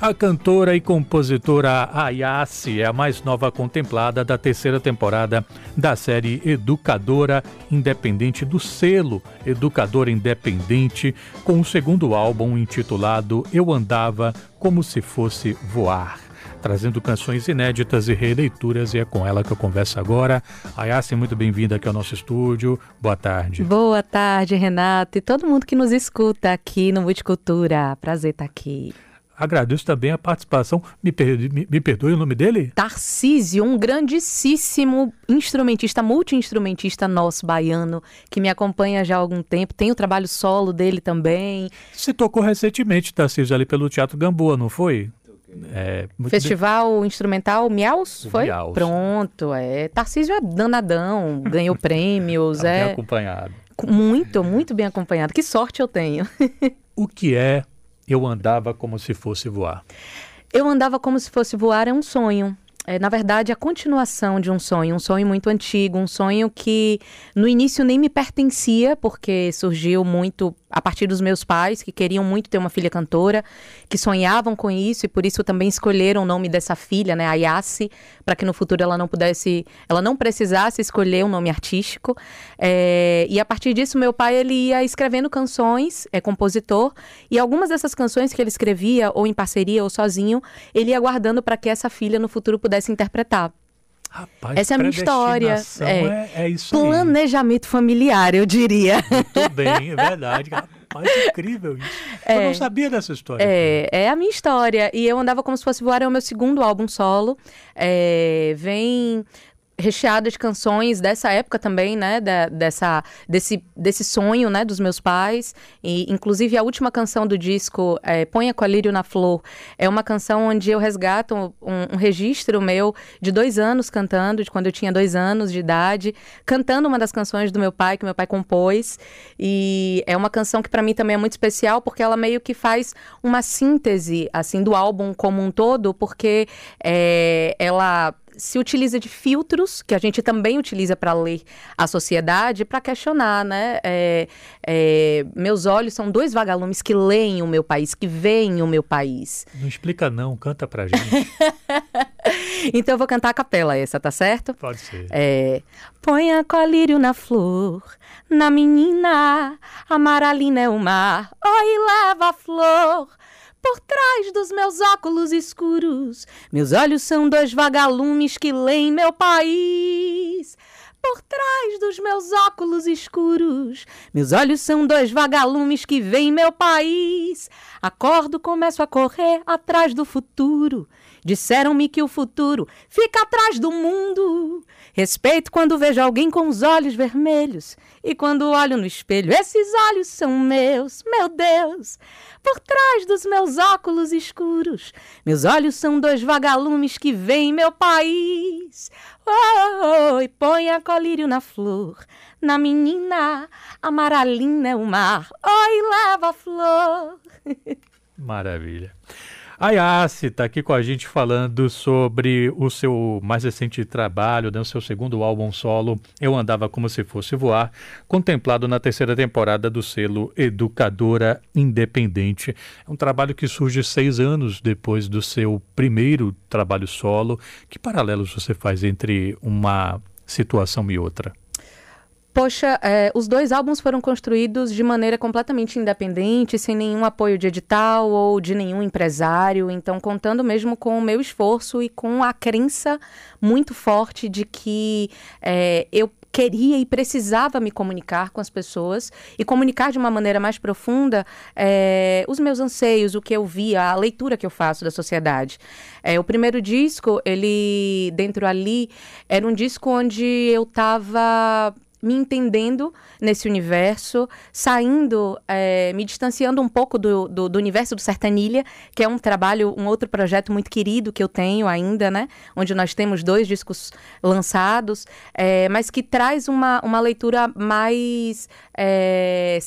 A cantora e compositora Ayase é a mais nova contemplada da terceira temporada da série Educadora Independente do selo Educadora Independente, com o segundo álbum intitulado Eu Andava Como Se Fosse Voar. Trazendo canções inéditas e releituras, e é com ela que eu converso agora. Ayase, muito bem-vinda aqui ao nosso estúdio. Boa tarde. Boa tarde, Renato, e todo mundo que nos escuta aqui no Multicultura. Prazer estar aqui. Agradeço também a participação. Me, perdoe, me, me perdoe o nome dele? Tarcísio, um grandíssimo instrumentista, multi-instrumentista nosso, baiano, que me acompanha já há algum tempo. Tem o trabalho solo dele também. Você tocou recentemente, Tarcísio, ali pelo Teatro Gamboa, não foi? É, Festival bem... Instrumental Miaus, foi? Miaus. Pronto, é. Tarcísio é danadão, ganhou prêmios, tá é. Bem acompanhado. Muito, muito bem acompanhado. Que sorte eu tenho. o que é eu andava como se fosse voar. Eu andava como se fosse voar é um sonho é, na verdade, a continuação de um sonho, um sonho muito antigo, um sonho que no início nem me pertencia, porque surgiu muito a partir dos meus pais, que queriam muito ter uma filha cantora, que sonhavam com isso e por isso também escolheram o nome dessa filha, né, Ayase, para que no futuro ela não pudesse, ela não precisasse escolher um nome artístico. É, e a partir disso, meu pai ele ia escrevendo canções, é compositor, e algumas dessas canções que ele escrevia, ou em parceria ou sozinho, ele ia guardando para que essa filha no futuro pudesse pudesse interpretar. Rapaz, Essa é a minha história. É, é, é isso Planejamento aí. familiar, eu diria. Muito bem, é verdade. Rapaz, incrível isso. É, eu não sabia dessa história. É, é a minha história. E eu andava como se fosse voar, é o meu segundo álbum solo. É, vem recheada de canções dessa época também, né, da, dessa, desse, desse sonho, né, dos meus pais, e inclusive a última canção do disco, é, Ponha Colírio na Flor, é uma canção onde eu resgato um, um, registro meu de dois anos cantando, de quando eu tinha dois anos de idade, cantando uma das canções do meu pai, que meu pai compôs, e é uma canção que para mim também é muito especial, porque ela meio que faz uma síntese, assim, do álbum como um todo, porque é, ela se utiliza de filtros, que a gente também utiliza para ler a sociedade, para questionar, né? É, é, meus olhos são dois vagalumes que leem o meu país, que veem o meu país. Não explica não, canta pra gente. então eu vou cantar a capela essa, tá certo? Pode ser. É, Ponha colírio na flor, na menina, amaralina é o mar, oi leva a flor por trás dos meus óculos escuros. Meus olhos são dois vagalumes que leem meu país. Por trás dos meus óculos escuros, meus olhos são dois vagalumes que veem meu país. Acordo, começo a correr atrás do futuro. Disseram-me que o futuro fica atrás do mundo. Respeito quando vejo alguém com os olhos vermelhos. E quando olho no espelho, esses olhos são meus, meu Deus. Por trás dos meus óculos escuros, meus olhos são dois vagalumes que veem meu país. Oh, e põe a colírio na flor, na menina, amaralina é o mar. Oi, leva a flor. Maravilha. A Yassi está aqui com a gente falando sobre o seu mais recente trabalho, né, o seu segundo álbum solo, Eu Andava Como Se Fosse Voar, contemplado na terceira temporada do selo Educadora Independente. É um trabalho que surge seis anos depois do seu primeiro trabalho solo. Que paralelos você faz entre uma situação e outra? Poxa, é, os dois álbuns foram construídos de maneira completamente independente, sem nenhum apoio de edital ou de nenhum empresário, então contando mesmo com o meu esforço e com a crença muito forte de que é, eu queria e precisava me comunicar com as pessoas e comunicar de uma maneira mais profunda é, os meus anseios, o que eu via, a leitura que eu faço da sociedade. É, o primeiro disco, ele, dentro ali, era um disco onde eu estava me entendendo nesse universo, saindo, é, me distanciando um pouco do, do, do, universo do Sertanilha, que é um trabalho, um outro projeto muito querido que eu tenho ainda, né? Onde nós temos dois discos lançados, é, mas que traz uma, uma leitura mais é,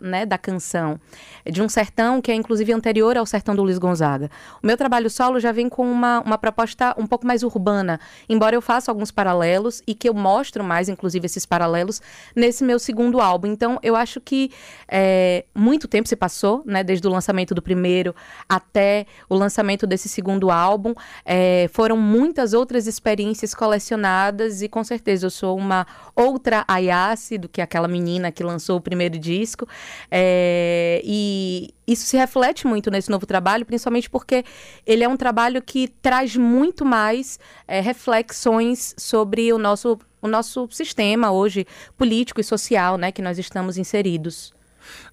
né? Da canção. De um sertão que é inclusive anterior ao sertão do Luiz Gonzaga. O meu trabalho solo já vem com uma, uma proposta um pouco mais urbana, embora eu faça alguns paralelos e que eu mostro mais, inclusive, esses paralelos nesse meu segundo álbum. Então, eu acho que é, muito tempo se passou, né, desde o lançamento do primeiro até o lançamento desse segundo álbum. É, foram muitas outras experiências colecionadas e com certeza eu sou uma outra Ayase do que aquela menina que lançou o primeiro disco. É, e isso se reflete muito nesse novo trabalho, principalmente porque ele é um trabalho que traz muito mais é, reflexões sobre o nosso, o nosso sistema hoje político e social, né, que nós estamos inseridos.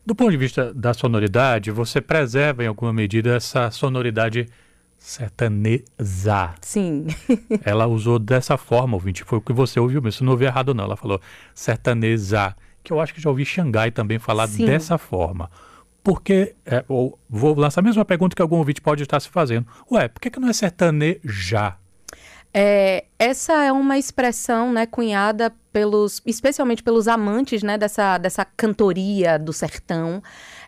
Do ponto de vista da sonoridade, você preserva em alguma medida essa sonoridade sertaneza. Sim. Ela usou dessa forma, ouvinte, foi o que você ouviu mesmo, você não ouviu errado não, ela falou sertaneza, que eu acho que já ouvi Xangai também falar Sim. dessa forma. Porque, é, vou lançar a mesma pergunta que algum ouvinte pode estar se fazendo. Ué, por que, que não é sertaneja? É, essa é uma expressão né, cunhada pelos, especialmente pelos amantes né, dessa, dessa cantoria do sertão.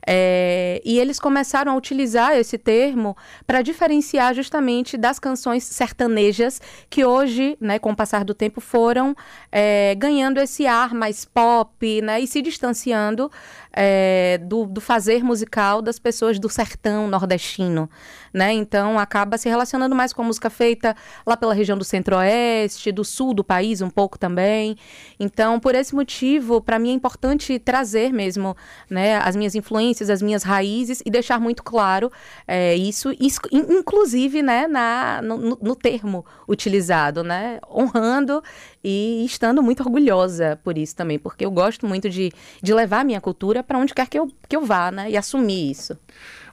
É, e eles começaram a utilizar esse termo para diferenciar justamente das canções sertanejas que hoje, né, com o passar do tempo, foram é, ganhando esse ar mais pop né, e se distanciando é, do, do, fazer musical das pessoas do sertão nordestino. Né? Então acaba se relacionando mais com a música feita lá pela região do centro-oeste, do sul do país um pouco também. Então, por esse motivo, para mim é importante trazer mesmo né, as minhas influências, as minhas raízes e deixar muito claro é, isso, inclusive né, na, no, no termo utilizado, né? honrando e estando muito orgulhosa por isso também, porque eu gosto muito de, de levar a minha cultura para onde quer que eu, que eu vá né, e assumir isso.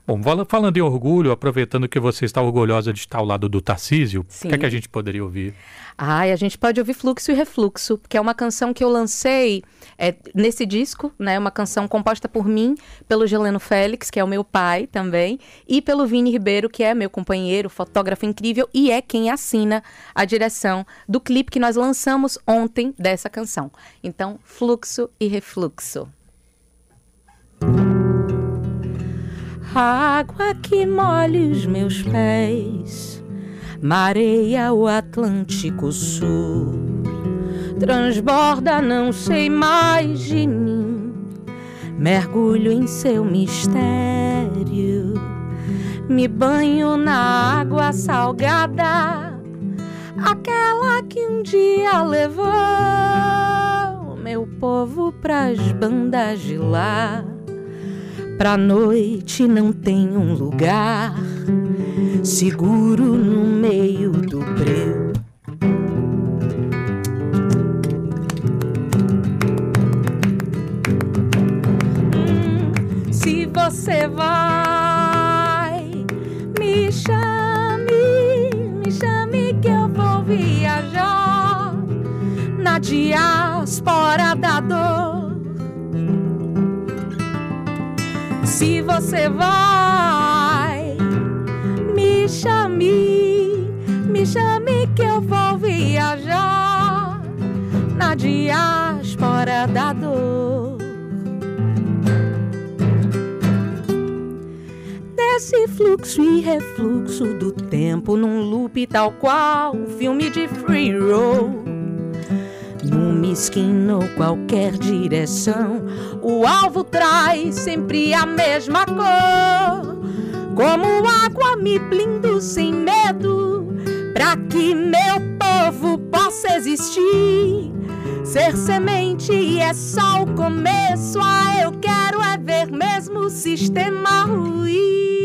Bom, falando em orgulho, aproveitando que você está orgulhosa de estar ao lado do Tarcísio, o que é que a gente poderia ouvir? Ah, a gente pode ouvir Fluxo e Refluxo, que é uma canção que eu lancei é, nesse disco, né? Uma canção composta por mim, pelo Geleno Félix, que é o meu pai também, e pelo Vini Ribeiro, que é meu companheiro, fotógrafo incrível e é quem assina a direção do clipe que nós lançamos ontem dessa canção. Então, Fluxo e Refluxo. Água que molhe os meus pés, mareia o Atlântico Sul, transborda, não sei mais de mim, mergulho em seu mistério, me banho na água salgada, aquela que um dia levou meu povo pras bandas de lá Pra noite não tem um lugar seguro no meio do breu. Hum, se você vai, me chame, me chame que eu vou viajar na diáspora da dor se você vai, me chame, me chame que eu vou viajar na diáspora da dor. Desse fluxo e refluxo do tempo num loop tal qual um filme de free roll esquina ou qualquer direção, o alvo traz sempre a mesma cor. Como água me blindo sem medo, pra que meu povo possa existir. Ser semente é só o começo, ah, eu quero é ver mesmo o sistema ruir.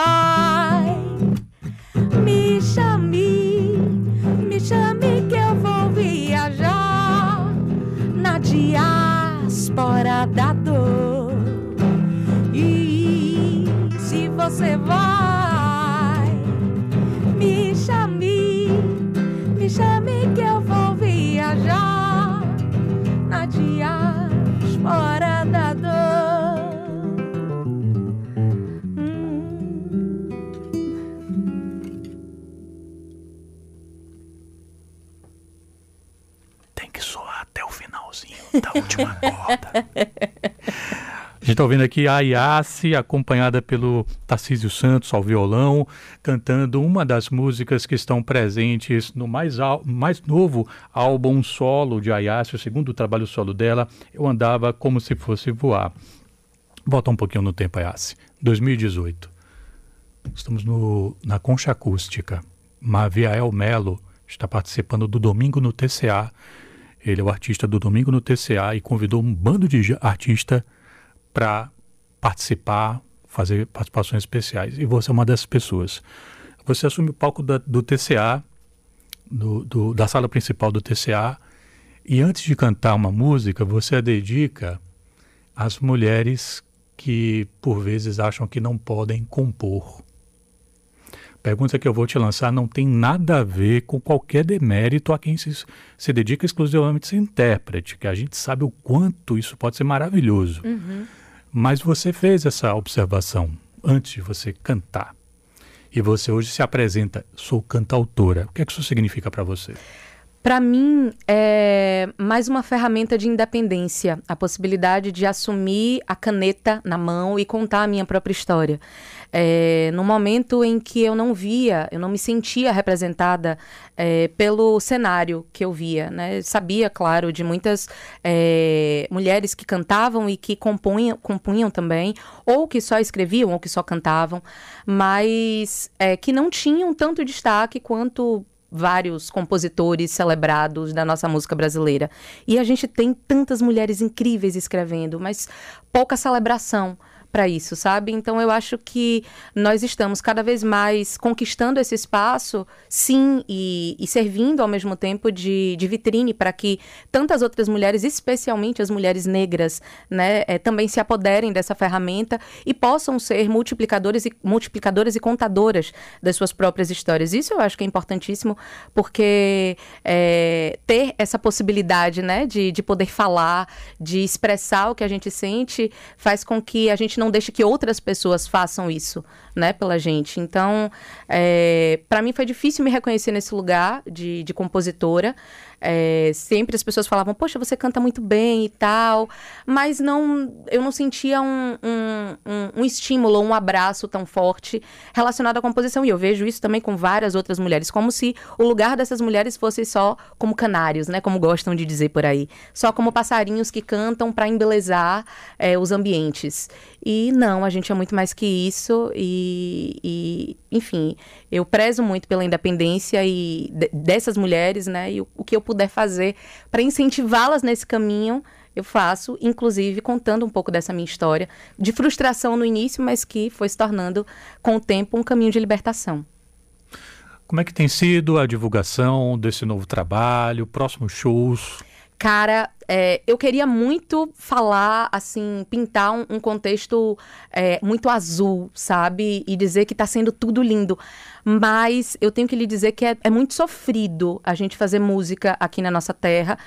Você corda. gente está ouvindo aqui a Iassi, acompanhada pelo Tarcísio Santos ao violão, cantando uma das músicas que estão presentes no mais, mais novo álbum solo de Ayassi, o segundo trabalho solo dela, Eu Andava Como Se Fosse Voar. Volta um pouquinho no tempo, Ayassi. 2018. Estamos no, na Concha Acústica. Maviael Melo está participando do Domingo no TCA. Ele é o artista do Domingo no TCA e convidou um bando de artistas para participar, fazer participações especiais. E você é uma dessas pessoas. Você assume o palco da, do TCA, do, do, da sala principal do TCA, e antes de cantar uma música, você a dedica às mulheres que por vezes acham que não podem compor. Pergunta que eu vou te lançar não tem nada a ver com qualquer demérito a quem se, se dedica exclusivamente a ser intérprete, que a gente sabe o quanto isso pode ser maravilhoso. Uhum. Mas você fez essa observação antes de você cantar. E você hoje se apresenta, sou cantautora. O que é que isso significa para você? Para mim, é mais uma ferramenta de independência, a possibilidade de assumir a caneta na mão e contar a minha própria história. É, no momento em que eu não via, eu não me sentia representada é, pelo cenário que eu via. Né? Sabia, claro, de muitas é, mulheres que cantavam e que compunham, compunham também, ou que só escreviam, ou que só cantavam, mas é, que não tinham tanto destaque quanto vários compositores celebrados da nossa música brasileira. E a gente tem tantas mulheres incríveis escrevendo, mas pouca celebração para isso, sabe? Então eu acho que nós estamos cada vez mais conquistando esse espaço, sim, e, e servindo ao mesmo tempo de, de vitrine para que tantas outras mulheres, especialmente as mulheres negras, né, é, também se apoderem dessa ferramenta e possam ser multiplicadores e multiplicadoras e contadoras das suas próprias histórias. Isso eu acho que é importantíssimo, porque é, ter essa possibilidade, né, de, de poder falar, de expressar o que a gente sente, faz com que a gente não deixe que outras pessoas façam isso, né, pela gente. Então, é, para mim foi difícil me reconhecer nesse lugar de, de compositora. É, sempre as pessoas falavam, poxa, você canta muito bem e tal, mas não, eu não sentia um, um, um, um estímulo, um abraço tão forte relacionado à composição. E eu vejo isso também com várias outras mulheres, como se o lugar dessas mulheres fosse só como canários, né? Como gostam de dizer por aí. Só como passarinhos que cantam para embelezar é, os ambientes. E não, a gente é muito mais que isso. E, e enfim, eu prezo muito pela independência e dessas mulheres, né? E o, o que eu puder fazer para incentivá-las nesse caminho, eu faço, inclusive contando um pouco dessa minha história, de frustração no início, mas que foi se tornando, com o tempo, um caminho de libertação. Como é que tem sido a divulgação desse novo trabalho, próximos shows? Cara, é, eu queria muito falar, assim, pintar um, um contexto é, muito azul, sabe? E dizer que tá sendo tudo lindo. Mas eu tenho que lhe dizer que é, é muito sofrido a gente fazer música aqui na nossa terra,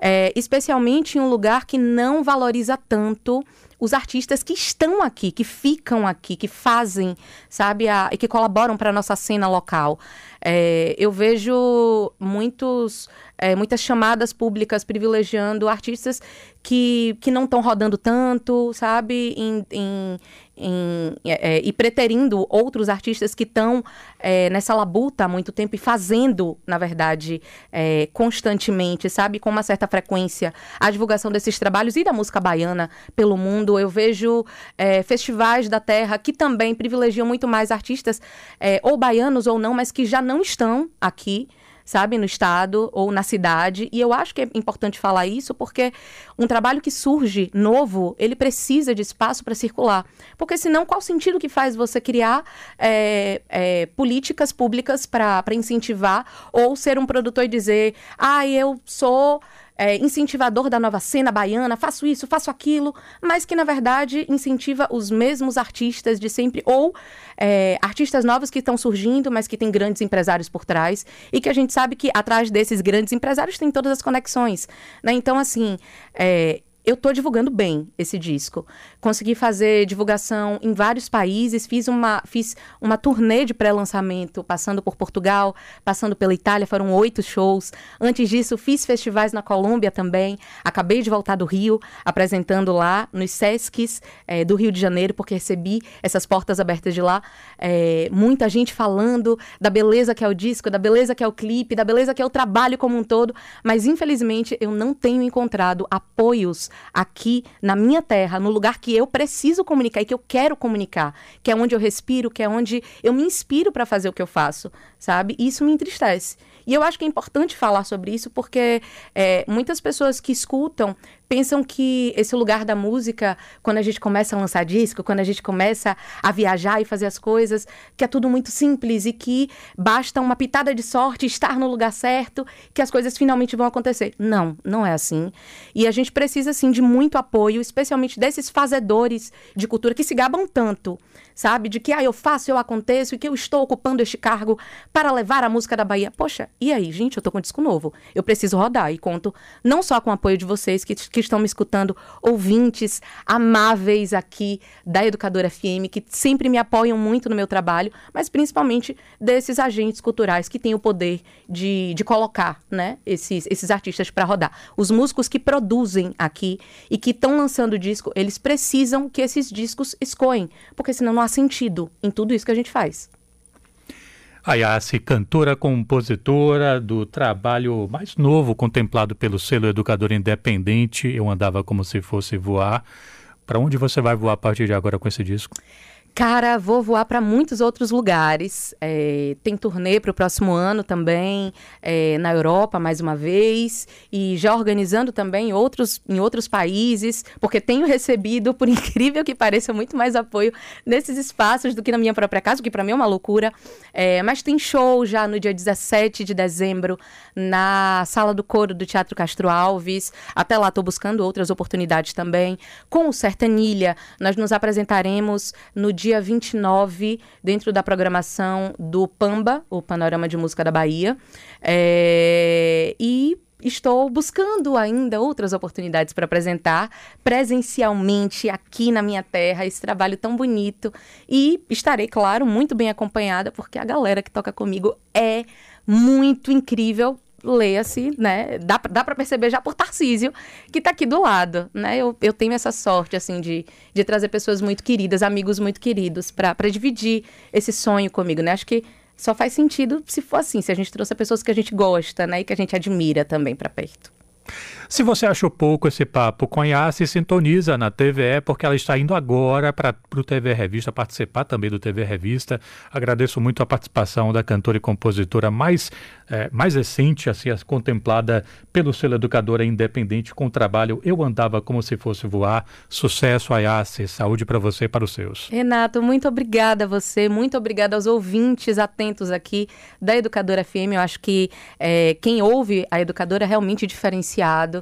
é, especialmente em um lugar que não valoriza tanto os artistas que estão aqui, que ficam aqui, que fazem, sabe, a, e que colaboram para a nossa cena local. É, eu vejo muitos, é, muitas chamadas públicas privilegiando artistas que, que não estão rodando tanto, sabe? Em, em, em, é, e preterindo outros artistas que estão é, nessa labuta há muito tempo e fazendo, na verdade, é, constantemente, sabe? Com uma certa frequência, a divulgação desses trabalhos e da música baiana pelo mundo. Eu vejo é, festivais da terra que também privilegiam muito mais artistas, é, ou baianos ou não, mas que já não estão aqui sabe, no estado ou na cidade. E eu acho que é importante falar isso porque um trabalho que surge novo, ele precisa de espaço para circular. Porque senão, qual sentido que faz você criar é, é, políticas públicas para incentivar ou ser um produtor e dizer, ah, eu sou é, incentivador da nova cena baiana, faço isso, faço aquilo, mas que na verdade incentiva os mesmos artistas de sempre, ou é, artistas novos que estão surgindo, mas que tem grandes empresários por trás, e que a gente sabe que atrás desses grandes empresários tem todas as conexões. Né? Então, assim, é, eu tô divulgando bem esse disco. Consegui fazer divulgação em vários países, fiz uma, fiz uma turnê de pré-lançamento, passando por Portugal, passando pela Itália, foram oito shows. Antes disso, fiz festivais na Colômbia também. Acabei de voltar do Rio, apresentando lá nos Sescs é, do Rio de Janeiro, porque recebi essas portas abertas de lá. É, muita gente falando da beleza que é o disco, da beleza que é o clipe, da beleza que é o trabalho como um todo, mas infelizmente eu não tenho encontrado apoios aqui na minha terra, no lugar que eu preciso comunicar e que eu quero comunicar, que é onde eu respiro, que é onde eu me inspiro para fazer o que eu faço, sabe? E isso me entristece. E eu acho que é importante falar sobre isso porque é, muitas pessoas que escutam pensam que esse lugar da música, quando a gente começa a lançar disco, quando a gente começa a viajar e fazer as coisas, que é tudo muito simples e que basta uma pitada de sorte, estar no lugar certo, que as coisas finalmente vão acontecer. Não, não é assim. E a gente precisa, sim, de muito apoio, especialmente desses fazedores de cultura que se gabam tanto, sabe? De que, ah, eu faço, eu aconteço e que eu estou ocupando este cargo para levar a música da Bahia. Poxa, e aí, gente, eu tô com um disco novo. Eu preciso rodar e conto não só com o apoio de vocês que, que estão me escutando, ouvintes amáveis aqui da Educadora FM, que sempre me apoiam muito no meu trabalho, mas principalmente desses agentes culturais que têm o poder de, de colocar né, esses, esses artistas para rodar. Os músicos que produzem aqui e que estão lançando disco, eles precisam que esses discos escoem, porque senão não há sentido em tudo isso que a gente faz. A Yassi, cantora, compositora do trabalho mais novo contemplado pelo selo Educador Independente, Eu Andava Como Se Fosse Voar. Para onde você vai voar a partir de agora com esse disco? Cara, vou voar para muitos outros lugares. É, tem turnê para o próximo ano também, é, na Europa mais uma vez, e já organizando também outros, em outros países, porque tenho recebido, por incrível que pareça, muito mais apoio nesses espaços do que na minha própria casa, que para mim é uma loucura. É, mas tem show já no dia 17 de dezembro na Sala do Coro do Teatro Castro Alves. Até lá estou buscando outras oportunidades também. Com o Sertanilha, nós nos apresentaremos no dia dia 29, dentro da programação do Pamba, o Panorama de Música da Bahia. É, e estou buscando ainda outras oportunidades para apresentar presencialmente aqui na minha terra esse trabalho tão bonito e estarei, claro, muito bem acompanhada porque a galera que toca comigo é muito incrível leia-se, né? Dá, dá para perceber já por Tarcísio, que está aqui do lado, né? Eu, eu tenho essa sorte, assim, de, de trazer pessoas muito queridas, amigos muito queridos, para dividir esse sonho comigo, né? Acho que só faz sentido se for assim, se a gente trouxe pessoas que a gente gosta, né? E que a gente admira também para perto. Se você achou pouco esse papo com a Yassi, sintoniza na TVE, porque ela está indo agora para o TV Revista, participar também do TV Revista. Agradeço muito a participação da cantora e compositora mais, é, mais recente, assim, contemplada pelo selo Educadora Independente, com o trabalho Eu Andava Como Se Fosse Voar. Sucesso, Ayassi, saúde para você e para os seus. Renato, muito obrigada a você, muito obrigada aos ouvintes atentos aqui da Educadora FM. Eu acho que é, quem ouve a Educadora é realmente diferenciado.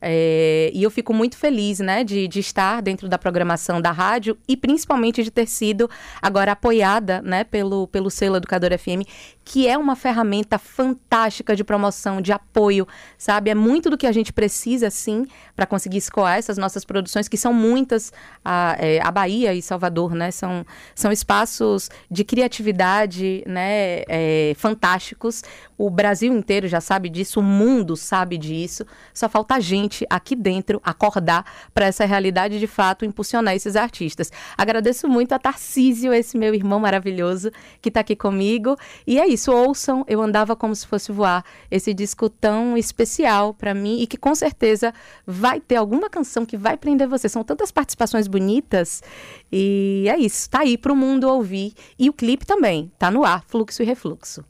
É, e eu fico muito feliz, né, de, de estar dentro da programação da rádio e principalmente de ter sido agora apoiada, né, pelo, pelo selo Educador FM, que é uma ferramenta fantástica de promoção, de apoio, sabe? É muito do que a gente precisa, sim, para conseguir escoar essas nossas produções, que são muitas. A, é, a Bahia e Salvador, né? São, são espaços de criatividade, né? É, fantásticos. O Brasil inteiro já sabe disso, o mundo sabe disso. Só falta a gente aqui dentro acordar para essa realidade de fato impulsionar esses artistas. Agradeço muito a Tarcísio, esse meu irmão maravilhoso que está aqui comigo. E é isso ouçam Eu Andava Como Se Fosse Voar, esse disco tão especial para mim e que com certeza vai ter alguma canção que vai prender você. São tantas participações bonitas e é isso, tá aí para o mundo ouvir. E o clipe também, tá no ar, Fluxo e Refluxo.